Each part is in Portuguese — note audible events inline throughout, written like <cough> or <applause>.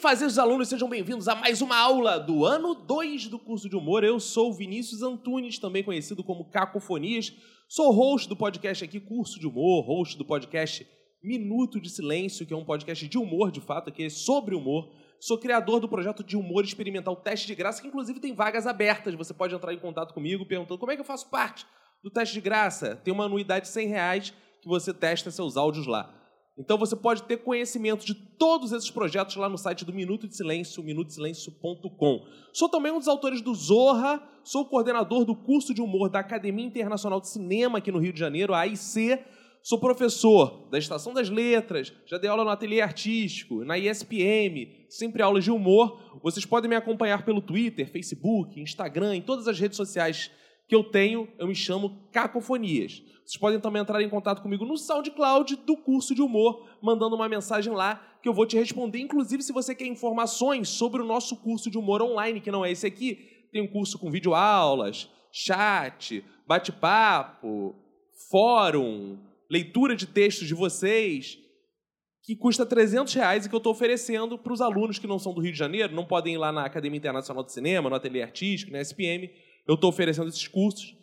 fazeres alunos, sejam bem-vindos a mais uma aula do ano 2 do curso de humor. Eu sou Vinícius Antunes, também conhecido como Cacofonias. Sou host do podcast aqui, Curso de Humor, host do podcast Minuto de Silêncio, que é um podcast de humor, de fato, que é sobre humor. Sou criador do projeto de humor experimental Teste de Graça, que inclusive tem vagas abertas. Você pode entrar em contato comigo perguntando como é que eu faço parte do teste de graça. Tem uma anuidade de 100 reais que você testa seus áudios lá. Então você pode ter conhecimento de todos esses projetos lá no site do Minuto de Silêncio, minutosilêncio.com. Sou também um dos autores do Zorra, sou coordenador do curso de humor da Academia Internacional de Cinema aqui no Rio de Janeiro, a AIC. Sou professor da Estação das Letras, já dei aula no Ateliê Artístico, na ISPM, sempre aulas de humor. Vocês podem me acompanhar pelo Twitter, Facebook, Instagram, em todas as redes sociais que eu tenho, eu me chamo Cacofonias. Vocês podem também entrar em contato comigo no SoundCloud do curso de humor, mandando uma mensagem lá que eu vou te responder. Inclusive, se você quer informações sobre o nosso curso de humor online, que não é esse aqui, tem um curso com videoaulas, chat, bate-papo, fórum, leitura de textos de vocês, que custa 300 reais e que eu estou oferecendo para os alunos que não são do Rio de Janeiro, não podem ir lá na Academia Internacional de Cinema, no Ateliê Artístico, na SPM eu estou oferecendo esses cursos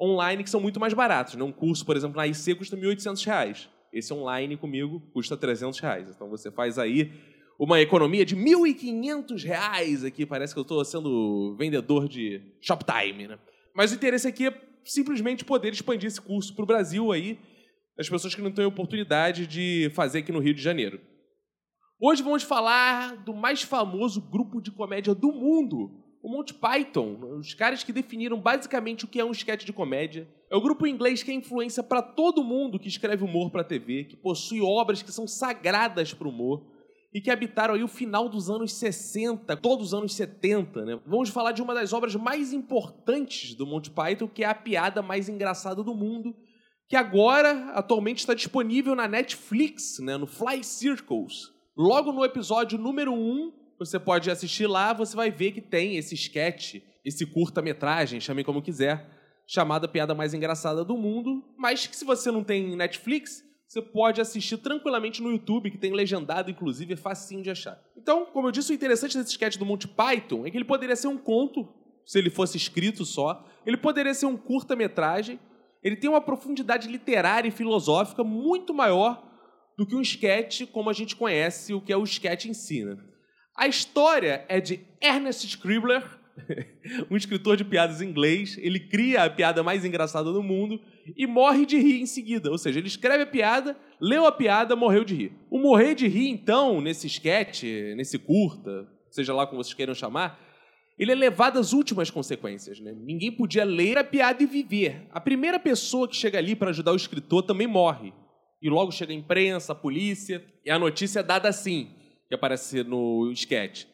online que são muito mais baratos. Né? Um curso, por exemplo, na IC custa R$ 1.800. Esse online comigo custa 300 reais. Então você faz aí uma economia de R$ 1.500 aqui. Parece que eu estou sendo vendedor de Shoptime. Né? Mas o interesse aqui é simplesmente poder expandir esse curso para o Brasil aí, as pessoas que não têm oportunidade de fazer aqui no Rio de Janeiro. Hoje vamos falar do mais famoso grupo de comédia do mundo, o Monty Python, os caras que definiram basicamente o que é um esquete de comédia. É o grupo inglês que é influência para todo mundo que escreve humor para TV, que possui obras que são sagradas para o humor e que habitaram aí o final dos anos 60, todos os anos 70, né? Vamos falar de uma das obras mais importantes do Monty Python, que é a piada mais engraçada do mundo, que agora atualmente está disponível na Netflix, né, no Fly Circles. Logo no episódio número 1, você pode assistir lá, você vai ver que tem esse sketch, esse curta-metragem, chame como quiser, chamada Piada Mais Engraçada do Mundo, mas que se você não tem Netflix, você pode assistir tranquilamente no YouTube, que tem legendado, inclusive, é facinho de achar. Então, como eu disse, o interessante desse sketch do Monty Python é que ele poderia ser um conto, se ele fosse escrito só, ele poderia ser um curta-metragem, ele tem uma profundidade literária e filosófica muito maior do que um sketch como a gente conhece o que é o sketch em si. Né? A história é de Ernest Scribbler, <laughs> um escritor de piadas inglês. Ele cria a piada mais engraçada do mundo e morre de rir em seguida. Ou seja, ele escreve a piada, leu a piada, morreu de rir. O morrer de rir, então, nesse sketch, nesse curta, seja lá como vocês queiram chamar, ele é levado às últimas consequências. Né? Ninguém podia ler a piada e viver. A primeira pessoa que chega ali para ajudar o escritor também morre. E logo chega a imprensa, a polícia, e a notícia é dada assim que aparece no sketch.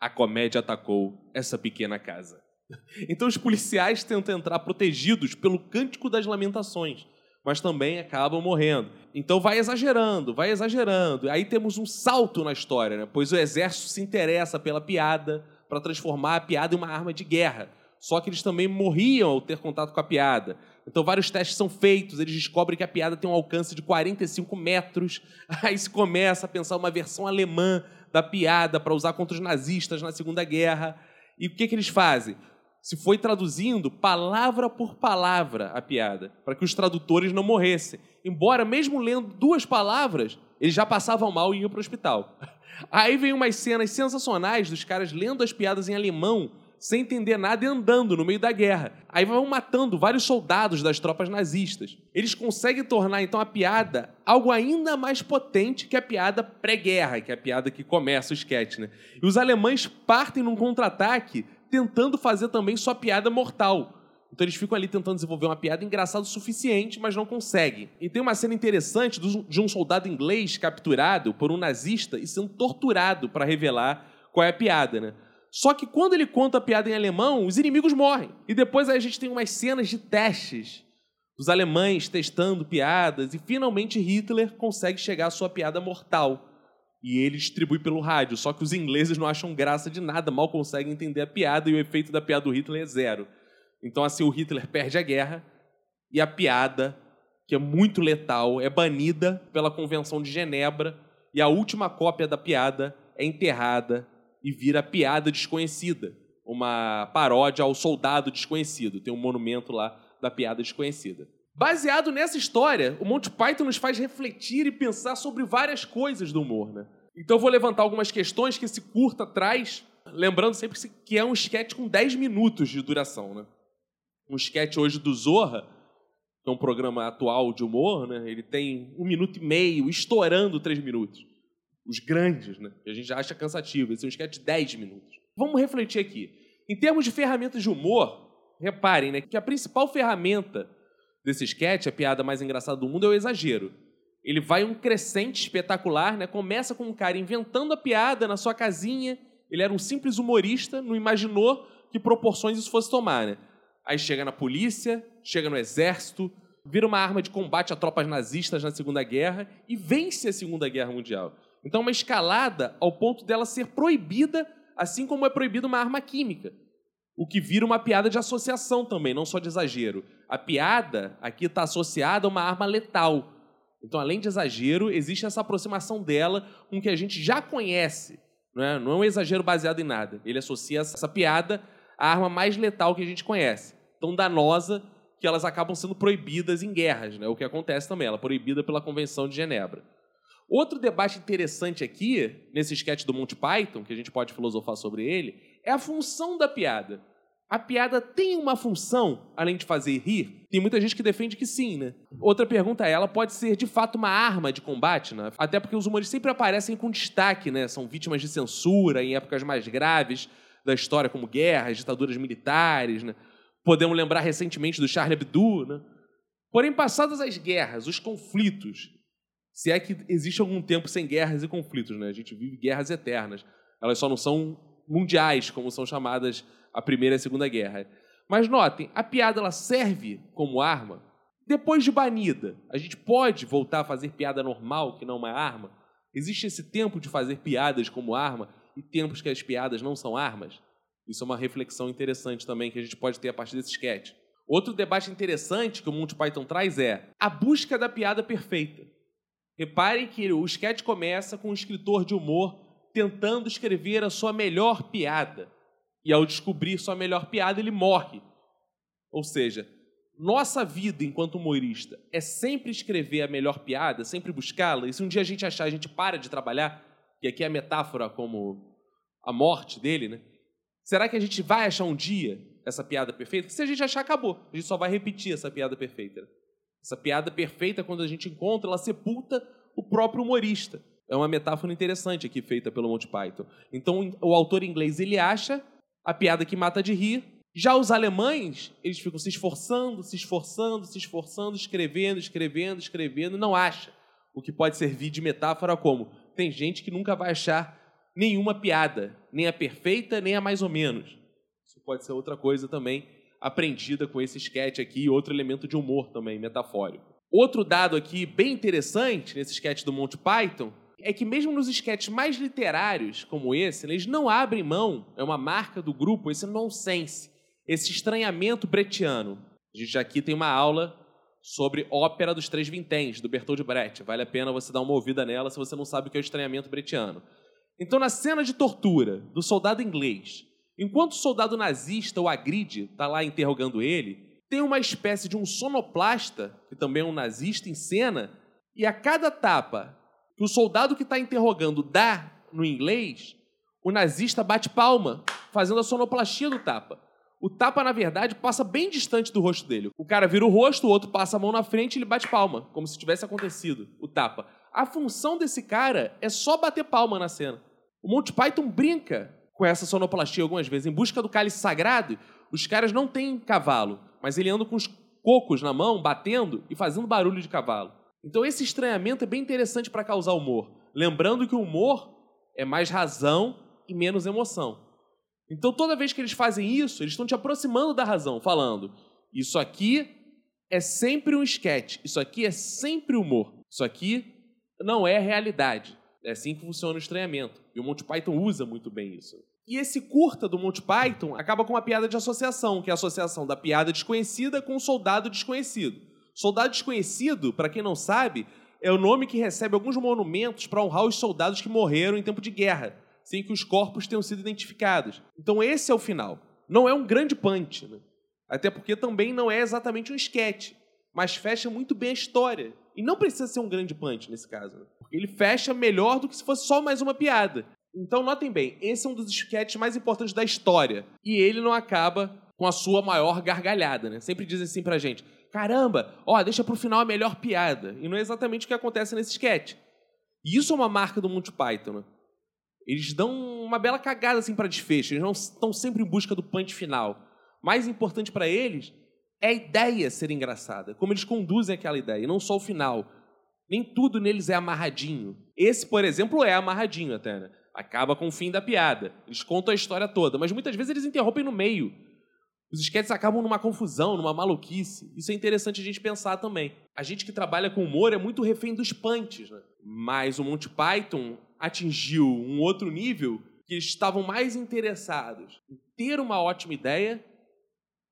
A comédia atacou essa pequena casa. <laughs> Então os policiais tentam entrar protegidos pelo cântico das lamentações, mas também acabam morrendo. Então vai exagerando, vai exagerando. Aí temos um salto na história, né? pois o exército se interessa pela piada para transformar a piada em uma arma de guerra. Só que eles também morriam ao ter contato com a piada. Então, vários testes são feitos, eles descobrem que a piada tem um alcance de 45 metros. <laughs> Aí se começa a pensar uma versão alemã da piada para usar contra os nazistas na Segunda Guerra. E o que, que eles fazem? Se foi traduzindo palavra por palavra a piada, para que os tradutores não morressem. Embora, mesmo lendo duas palavras, eles já passavam mal e iam para o hospital. <laughs> Aí vem umas cenas sensacionais dos caras lendo as piadas em alemão sem entender nada e andando no meio da guerra. Aí vão matando vários soldados das tropas nazistas. Eles conseguem tornar então a piada algo ainda mais potente que a piada pré-guerra, que é a piada que começa o sketch, né? E os alemães partem num contra-ataque tentando fazer também sua piada mortal. Então eles ficam ali tentando desenvolver uma piada engraçada o suficiente, mas não conseguem. E tem uma cena interessante de um soldado inglês capturado por um nazista e sendo torturado para revelar qual é a piada, né? Só que quando ele conta a piada em alemão, os inimigos morrem. E depois a gente tem umas cenas de testes dos alemães testando piadas e finalmente Hitler consegue chegar à sua piada mortal. E ele distribui pelo rádio, só que os ingleses não acham graça de nada, mal conseguem entender a piada e o efeito da piada do Hitler é zero. Então assim o Hitler perde a guerra e a piada, que é muito letal, é banida pela Convenção de Genebra e a última cópia da piada é enterrada e vira piada desconhecida, uma paródia ao soldado desconhecido. Tem um monumento lá da piada desconhecida. Baseado nessa história, o Monty Python nos faz refletir e pensar sobre várias coisas do humor, né? Então eu vou levantar algumas questões que esse curta traz, lembrando sempre que é um sketch com 10 minutos de duração, né? Um sketch hoje do Zorra, que é um programa atual de humor, né? Ele tem um minuto e meio, estourando três minutos. Os grandes, né? Que a gente acha cansativo. Esse é um sketch de 10 minutos. Vamos refletir aqui. Em termos de ferramentas de humor, reparem, né? Que a principal ferramenta desse sketch, a piada mais engraçada do mundo, é o exagero. Ele vai um crescente espetacular, né? Começa com um cara inventando a piada na sua casinha. Ele era um simples humorista, não imaginou que proporções isso fosse tomar, né? Aí chega na polícia, chega no exército, vira uma arma de combate a tropas nazistas na Segunda Guerra e vence a Segunda Guerra Mundial. Então, uma escalada ao ponto dela ser proibida, assim como é proibida uma arma química. O que vira uma piada de associação também, não só de exagero. A piada aqui está associada a uma arma letal. Então, além de exagero, existe essa aproximação dela com o que a gente já conhece. Não é, não é um exagero baseado em nada. Ele associa essa piada à arma mais letal que a gente conhece. Tão danosa que elas acabam sendo proibidas em guerras, né? o que acontece também. Ela é proibida pela Convenção de Genebra. Outro debate interessante aqui, nesse sketch do Monty Python, que a gente pode filosofar sobre ele, é a função da piada. A piada tem uma função além de fazer rir? Tem muita gente que defende que sim, né? Outra pergunta é, ela pode ser de fato uma arma de combate, né? Até porque os humoristas sempre aparecem com destaque, né? São vítimas de censura em épocas mais graves da história, como guerras, ditaduras militares, né? Podemos lembrar recentemente do Charlie Hebdo, né? Porém, passadas as guerras, os conflitos, se é que existe algum tempo sem guerras e conflitos, né? A gente vive guerras eternas. Elas só não são mundiais, como são chamadas a Primeira e a Segunda Guerra. Mas notem, a piada ela serve como arma. Depois de banida, a gente pode voltar a fazer piada normal, que não é uma arma? Existe esse tempo de fazer piadas como arma e tempos que as piadas não são armas? Isso é uma reflexão interessante também que a gente pode ter a partir desse sketch. Outro debate interessante que o Monty Python traz é a busca da piada perfeita. Reparem que o sketch começa com um escritor de humor tentando escrever a sua melhor piada. E ao descobrir sua melhor piada, ele morre. Ou seja, nossa vida enquanto humorista é sempre escrever a melhor piada, sempre buscá-la, e se um dia a gente achar, a gente para de trabalhar, que aqui é a metáfora como a morte dele, né? Será que a gente vai achar um dia essa piada perfeita? Se a gente achar, acabou. A gente só vai repetir essa piada perfeita. Essa piada perfeita, quando a gente encontra, ela sepulta o próprio humorista. É uma metáfora interessante aqui feita pelo Monty Python. Então, o autor inglês ele acha a piada que mata de rir. Já os alemães, eles ficam se esforçando, se esforçando, se esforçando, escrevendo, escrevendo, escrevendo, não acha. O que pode servir de metáfora como tem gente que nunca vai achar nenhuma piada, nem a perfeita, nem a mais ou menos. Isso pode ser outra coisa também aprendida com esse sketch aqui, outro elemento de humor também, metafórico. Outro dado aqui bem interessante nesse sketch do Monty Python é que mesmo nos sketches mais literários como esse, eles não abrem mão, é uma marca do grupo, esse nonsense, esse estranhamento bretiano. A gente aqui tem uma aula sobre Ópera dos Três Vinténs, do Bertold Brecht. Vale a pena você dar uma ouvida nela se você não sabe o que é o estranhamento bretiano. Então, na cena de tortura do soldado inglês, Enquanto o soldado nazista, o agride, está lá interrogando ele, tem uma espécie de um sonoplasta, que também é um nazista, em cena, e a cada tapa que o soldado que está interrogando dá no inglês, o nazista bate palma, fazendo a sonoplastia do tapa. O tapa, na verdade, passa bem distante do rosto dele. O cara vira o rosto, o outro passa a mão na frente e ele bate palma, como se tivesse acontecido o tapa. A função desse cara é só bater palma na cena. O Monty Python brinca com essa sonoplastia algumas vezes. Em busca do cálice sagrado, os caras não têm cavalo, mas ele anda com os cocos na mão, batendo e fazendo barulho de cavalo. Então esse estranhamento é bem interessante para causar humor. Lembrando que o humor é mais razão e menos emoção. Então toda vez que eles fazem isso, eles estão te aproximando da razão, falando: isso aqui é sempre um esquete, isso aqui é sempre humor, isso aqui não é realidade. É assim que funciona o estranhamento. E o Monty Python usa muito bem isso. E esse curta do Monty Python acaba com uma piada de associação, que é a associação da piada desconhecida com o soldado desconhecido. Soldado desconhecido, para quem não sabe, é o nome que recebe alguns monumentos para honrar os soldados que morreram em tempo de guerra. sem que os corpos tenham sido identificados. Então esse é o final. Não é um grande punch, né? até porque também não é exatamente um esquete, mas fecha muito bem a história. E não precisa ser um grande punch nesse caso, né? Ele fecha melhor do que se fosse só mais uma piada. Então notem bem, esse é um dos esquetes mais importantes da história. E ele não acaba com a sua maior gargalhada, né? Sempre dizem assim pra gente: caramba, ó, deixa pro final a melhor piada. E não é exatamente o que acontece nesse sketch. E isso é uma marca do Monty Python, né? Eles dão uma bela cagada assim para desfecho, eles não estão sempre em busca do punch final. Mais importante para eles é a ideia ser engraçada, como eles conduzem aquela ideia, e não só o final. Nem tudo neles é amarradinho. Esse, por exemplo, é amarradinho até, né? Acaba com o fim da piada. Eles contam a história toda, mas muitas vezes eles interrompem no meio. Os esquetes acabam numa confusão, numa maluquice. Isso é interessante a gente pensar também. A gente que trabalha com humor é muito refém dos punches, né? Mas o Monty Python atingiu um outro nível que eles estavam mais interessados em ter uma ótima ideia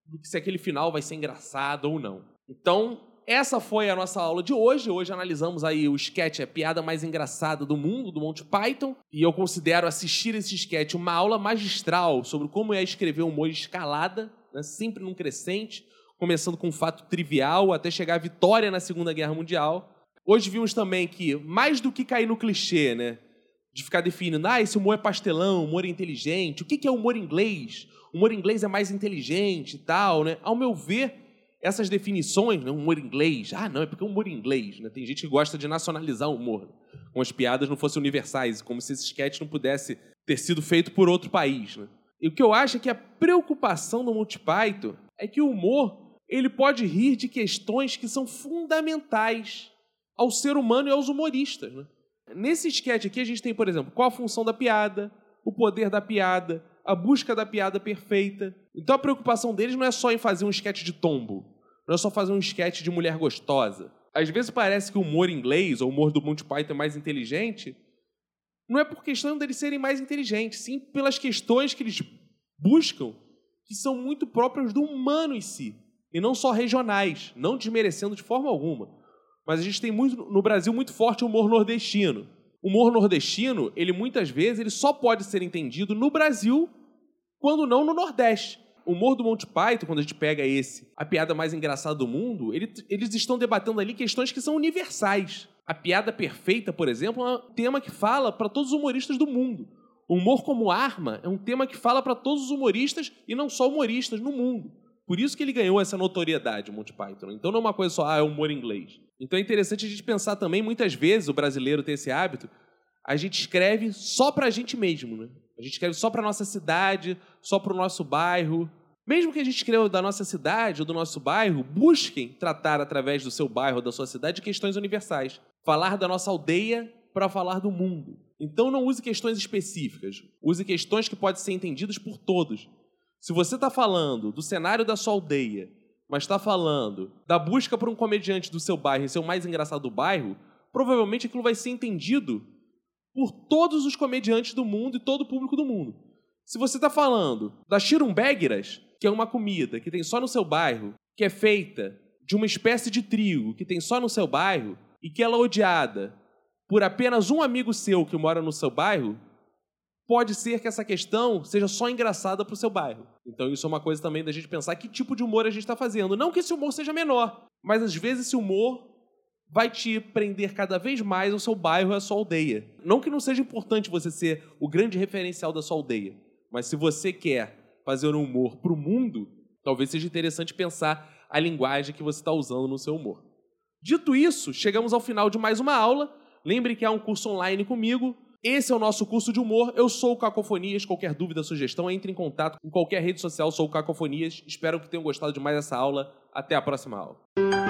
do que se aquele final vai ser engraçado ou não. Então, essa foi a nossa aula de hoje. Hoje analisamos aí o sketch, a piada mais engraçada do mundo, do Monty Python. E eu considero assistir esse sketch uma aula magistral sobre como é escrever humor escalada, né, sempre num crescente, começando com um fato trivial até chegar à vitória na Segunda Guerra Mundial. Hoje vimos também que, mais do que cair no clichê, né? De ficar definindo, ah, esse humor é pastelão, humor é inteligente. O que é humor inglês? O humor inglês é mais inteligente e tal, né? Ao meu ver, essas definições, né? humor inglês, ah, não, é porque é humor inglês, né? Tem gente que gosta de nacionalizar o humor, como as piadas não fossem universais, como se esse sketch não pudesse ter sido feito por outro país, né? E o que eu acho é que a preocupação do Monty Python é que o humor ele pode rir de questões que são fundamentais ao ser humano e aos humoristas. Né? Nesse sketch aqui, a gente tem, por exemplo, qual a função da piada, o poder da piada, a busca da piada perfeita. Então a preocupação deles não é só em fazer um sketch de tombo, não é só fazer um sketch de mulher gostosa. Às vezes parece que o humor inglês, ou o humor do Monty Python é mais inteligente, não é por questão deles serem mais inteligentes, sim pelas questões que eles buscam, que são muito próprias do humano em si, e não só regionais, não desmerecendo de forma alguma. Mas a gente tem muito no Brasil muito forte o humor nordestino. O humor nordestino, ele muitas vezes ele só pode ser entendido no Brasil, quando não no Nordeste. O humor do Monty Python, quando a gente pega esse, a piada mais engraçada do mundo, ele, eles estão debatendo ali questões que são universais. A piada perfeita, por exemplo, é um tema que fala para todos os humoristas do mundo. O humor como arma é um tema que fala para todos os humoristas e não só humoristas no mundo. Por isso que ele ganhou essa notoriedade, Monty Python. Então não é uma coisa só, ah, é humor inglês. Então é interessante a gente pensar também, muitas vezes o brasileiro tem esse hábito, a gente escreve só para a gente mesmo, né? A gente escreve só para nossa cidade, só para o nosso bairro. Mesmo que a gente escreva da nossa cidade ou do nosso bairro, busquem tratar através do seu bairro ou da sua cidade questões universais falar da nossa aldeia para falar do mundo. Então não use questões específicas, use questões que podem ser entendidas por todos. Se você está falando do cenário da sua aldeia, mas está falando da busca por um comediante do seu bairro e ser o mais engraçado do bairro, provavelmente aquilo vai ser entendido por todos os comediantes do mundo e todo o público do mundo. Se você está falando das chirumbéguiras, que é uma comida que tem só no seu bairro, que é feita de uma espécie de trigo que tem só no seu bairro, e que ela é odiada por apenas um amigo seu que mora no seu bairro, pode ser que essa questão seja só engraçada para o seu bairro. Então isso é uma coisa também da gente pensar que tipo de humor a gente está fazendo. Não que esse humor seja menor, mas às vezes esse humor vai te prender cada vez mais ao seu bairro e à sua aldeia. Não que não seja importante você ser o grande referencial da sua aldeia, mas se você quer fazer um humor para o mundo, talvez seja interessante pensar a linguagem que você está usando no seu humor. Dito isso, chegamos ao final de mais uma aula. Lembre que há um curso online comigo. Esse é o nosso curso de humor. Eu sou o Cacofonias. Qualquer dúvida, sugestão, entre em contato com qualquer rede social. Sou o Cacofonias. Espero que tenham gostado de mais essa aula. Até a próxima aula.